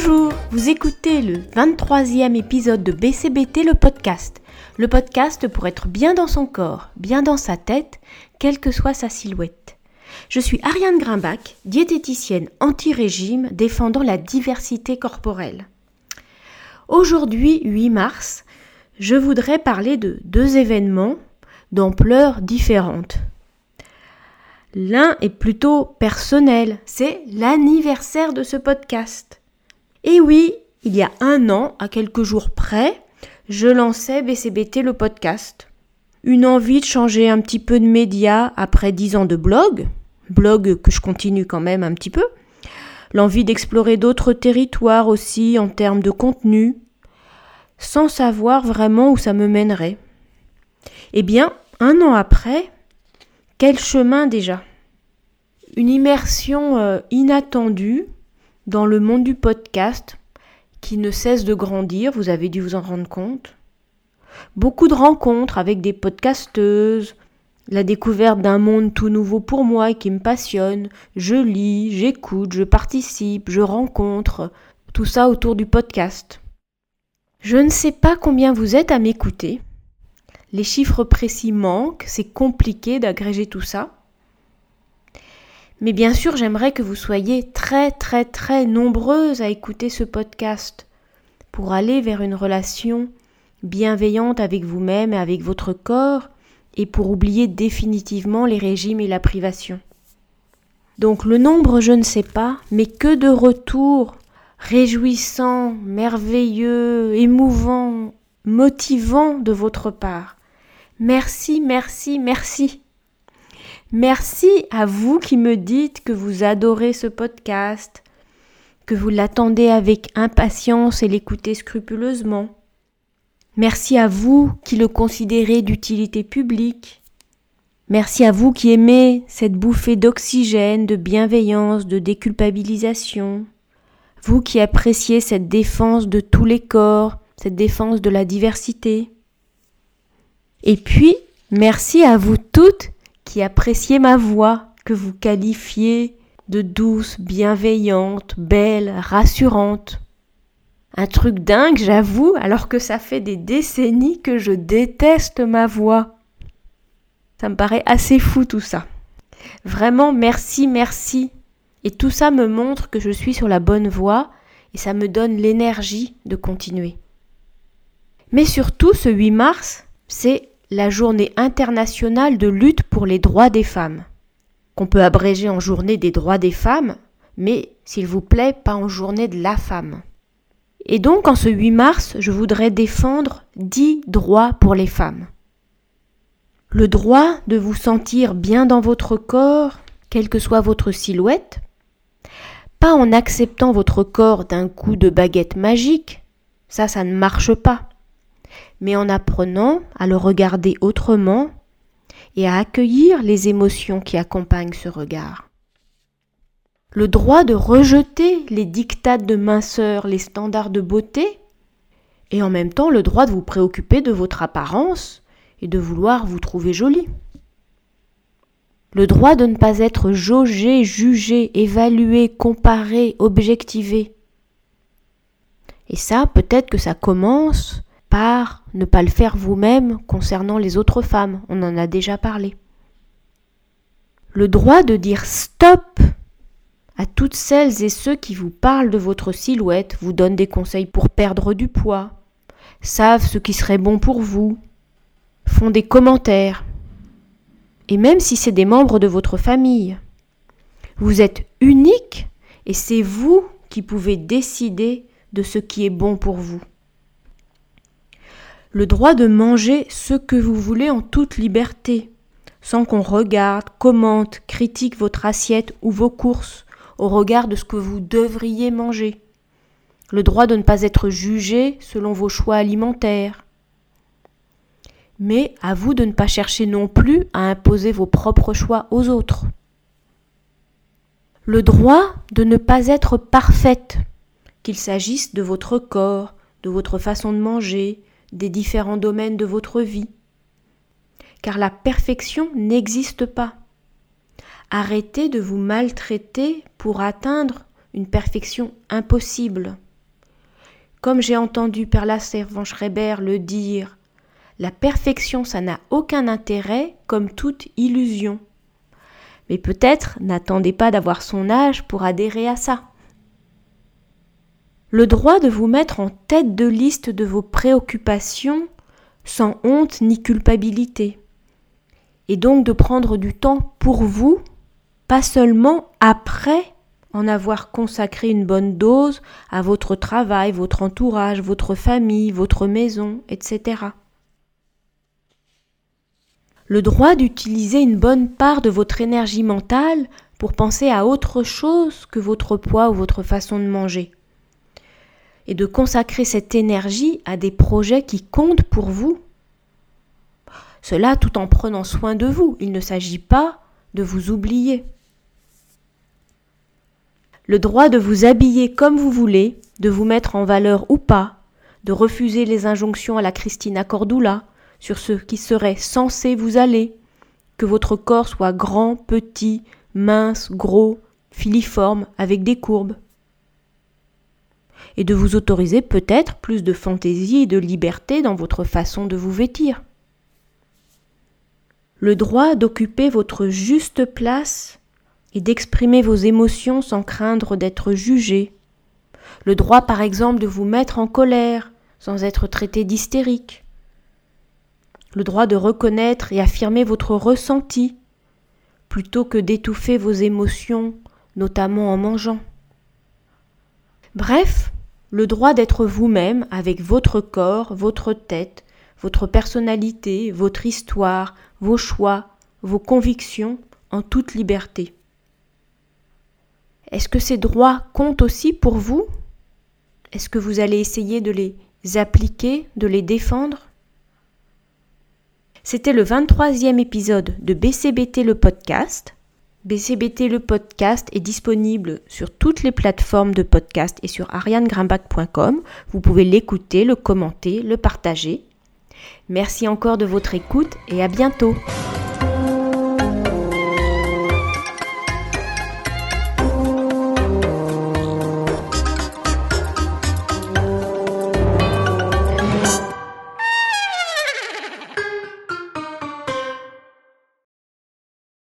Bonjour, vous écoutez le 23e épisode de BCBT le podcast. Le podcast pour être bien dans son corps, bien dans sa tête, quelle que soit sa silhouette. Je suis Ariane Grimbach, diététicienne anti-régime défendant la diversité corporelle. Aujourd'hui, 8 mars, je voudrais parler de deux événements d'ampleur différente. L'un est plutôt personnel, c'est l'anniversaire de ce podcast. Et oui, il y a un an, à quelques jours près, je lançais BCBT le podcast. Une envie de changer un petit peu de médias après dix ans de blog, blog que je continue quand même un petit peu, l'envie d'explorer d'autres territoires aussi en termes de contenu, sans savoir vraiment où ça me mènerait. Eh bien, un an après, quel chemin déjà? Une immersion euh, inattendue dans le monde du podcast qui ne cesse de grandir, vous avez dû vous en rendre compte. Beaucoup de rencontres avec des podcasteuses, la découverte d'un monde tout nouveau pour moi qui me passionne. Je lis, j'écoute, je participe, je rencontre, tout ça autour du podcast. Je ne sais pas combien vous êtes à m'écouter. Les chiffres précis manquent, c'est compliqué d'agréger tout ça. Mais bien sûr, j'aimerais que vous soyez très très très nombreuses à écouter ce podcast pour aller vers une relation bienveillante avec vous-même et avec votre corps et pour oublier définitivement les régimes et la privation. Donc le nombre, je ne sais pas, mais que de retours réjouissants, merveilleux, émouvants, motivants de votre part. Merci, merci, merci. Merci à vous qui me dites que vous adorez ce podcast, que vous l'attendez avec impatience et l'écoutez scrupuleusement. Merci à vous qui le considérez d'utilité publique. Merci à vous qui aimez cette bouffée d'oxygène, de bienveillance, de déculpabilisation. Vous qui appréciez cette défense de tous les corps, cette défense de la diversité. Et puis, merci à vous toutes qui appréciez ma voix, que vous qualifiez de douce, bienveillante, belle, rassurante. Un truc dingue, j'avoue, alors que ça fait des décennies que je déteste ma voix. Ça me paraît assez fou tout ça. Vraiment, merci, merci. Et tout ça me montre que je suis sur la bonne voie et ça me donne l'énergie de continuer. Mais surtout, ce 8 mars, c'est la journée internationale de lutte pour les droits des femmes, qu'on peut abréger en journée des droits des femmes, mais s'il vous plaît, pas en journée de la femme. Et donc, en ce 8 mars, je voudrais défendre 10 droits pour les femmes. Le droit de vous sentir bien dans votre corps, quelle que soit votre silhouette, pas en acceptant votre corps d'un coup de baguette magique, ça, ça ne marche pas mais en apprenant à le regarder autrement et à accueillir les émotions qui accompagnent ce regard. Le droit de rejeter les dictats de minceur, les standards de beauté, et en même temps le droit de vous préoccuper de votre apparence et de vouloir vous trouver jolie. Le droit de ne pas être jaugé, jugé, évalué, comparé, objectivé. Et ça, peut-être que ça commence ne pas le faire vous-même concernant les autres femmes, on en a déjà parlé. Le droit de dire stop à toutes celles et ceux qui vous parlent de votre silhouette, vous donnent des conseils pour perdre du poids, savent ce qui serait bon pour vous, font des commentaires, et même si c'est des membres de votre famille. Vous êtes unique et c'est vous qui pouvez décider de ce qui est bon pour vous le droit de manger ce que vous voulez en toute liberté, sans qu'on regarde, commente, critique votre assiette ou vos courses au regard de ce que vous devriez manger, le droit de ne pas être jugé selon vos choix alimentaires. Mais à vous de ne pas chercher non plus à imposer vos propres choix aux autres. Le droit de ne pas être parfaite, qu'il s'agisse de votre corps, de votre façon de manger, des différents domaines de votre vie. Car la perfection n'existe pas. Arrêtez de vous maltraiter pour atteindre une perfection impossible. comme j'ai entendu Perla Servan-Schreiber le dire, la perfection, ça n'a aucun intérêt comme toute illusion. Mais peut-être n'attendez pas d'avoir son âge pour adhérer à ça. Le droit de vous mettre en tête de liste de vos préoccupations sans honte ni culpabilité. Et donc de prendre du temps pour vous, pas seulement après en avoir consacré une bonne dose à votre travail, votre entourage, votre famille, votre maison, etc. Le droit d'utiliser une bonne part de votre énergie mentale pour penser à autre chose que votre poids ou votre façon de manger. Et de consacrer cette énergie à des projets qui comptent pour vous. Cela tout en prenant soin de vous. Il ne s'agit pas de vous oublier le droit de vous habiller comme vous voulez, de vous mettre en valeur ou pas, de refuser les injonctions à la Christina Cordula sur ce qui serait censé vous aller, que votre corps soit grand, petit, mince, gros, filiforme, avec des courbes. Et de vous autoriser peut-être plus de fantaisie et de liberté dans votre façon de vous vêtir. Le droit d'occuper votre juste place et d'exprimer vos émotions sans craindre d'être jugé. Le droit, par exemple, de vous mettre en colère sans être traité d'hystérique. Le droit de reconnaître et affirmer votre ressenti plutôt que d'étouffer vos émotions, notamment en mangeant. Bref, le droit d'être vous-même avec votre corps, votre tête, votre personnalité, votre histoire, vos choix, vos convictions en toute liberté. Est-ce que ces droits comptent aussi pour vous? Est-ce que vous allez essayer de les appliquer, de les défendre? C'était le 23e épisode de BCBT le podcast. BCBT le podcast est disponible sur toutes les plateformes de podcast et sur arianegrimbach.com. Vous pouvez l'écouter, le commenter, le partager. Merci encore de votre écoute et à bientôt.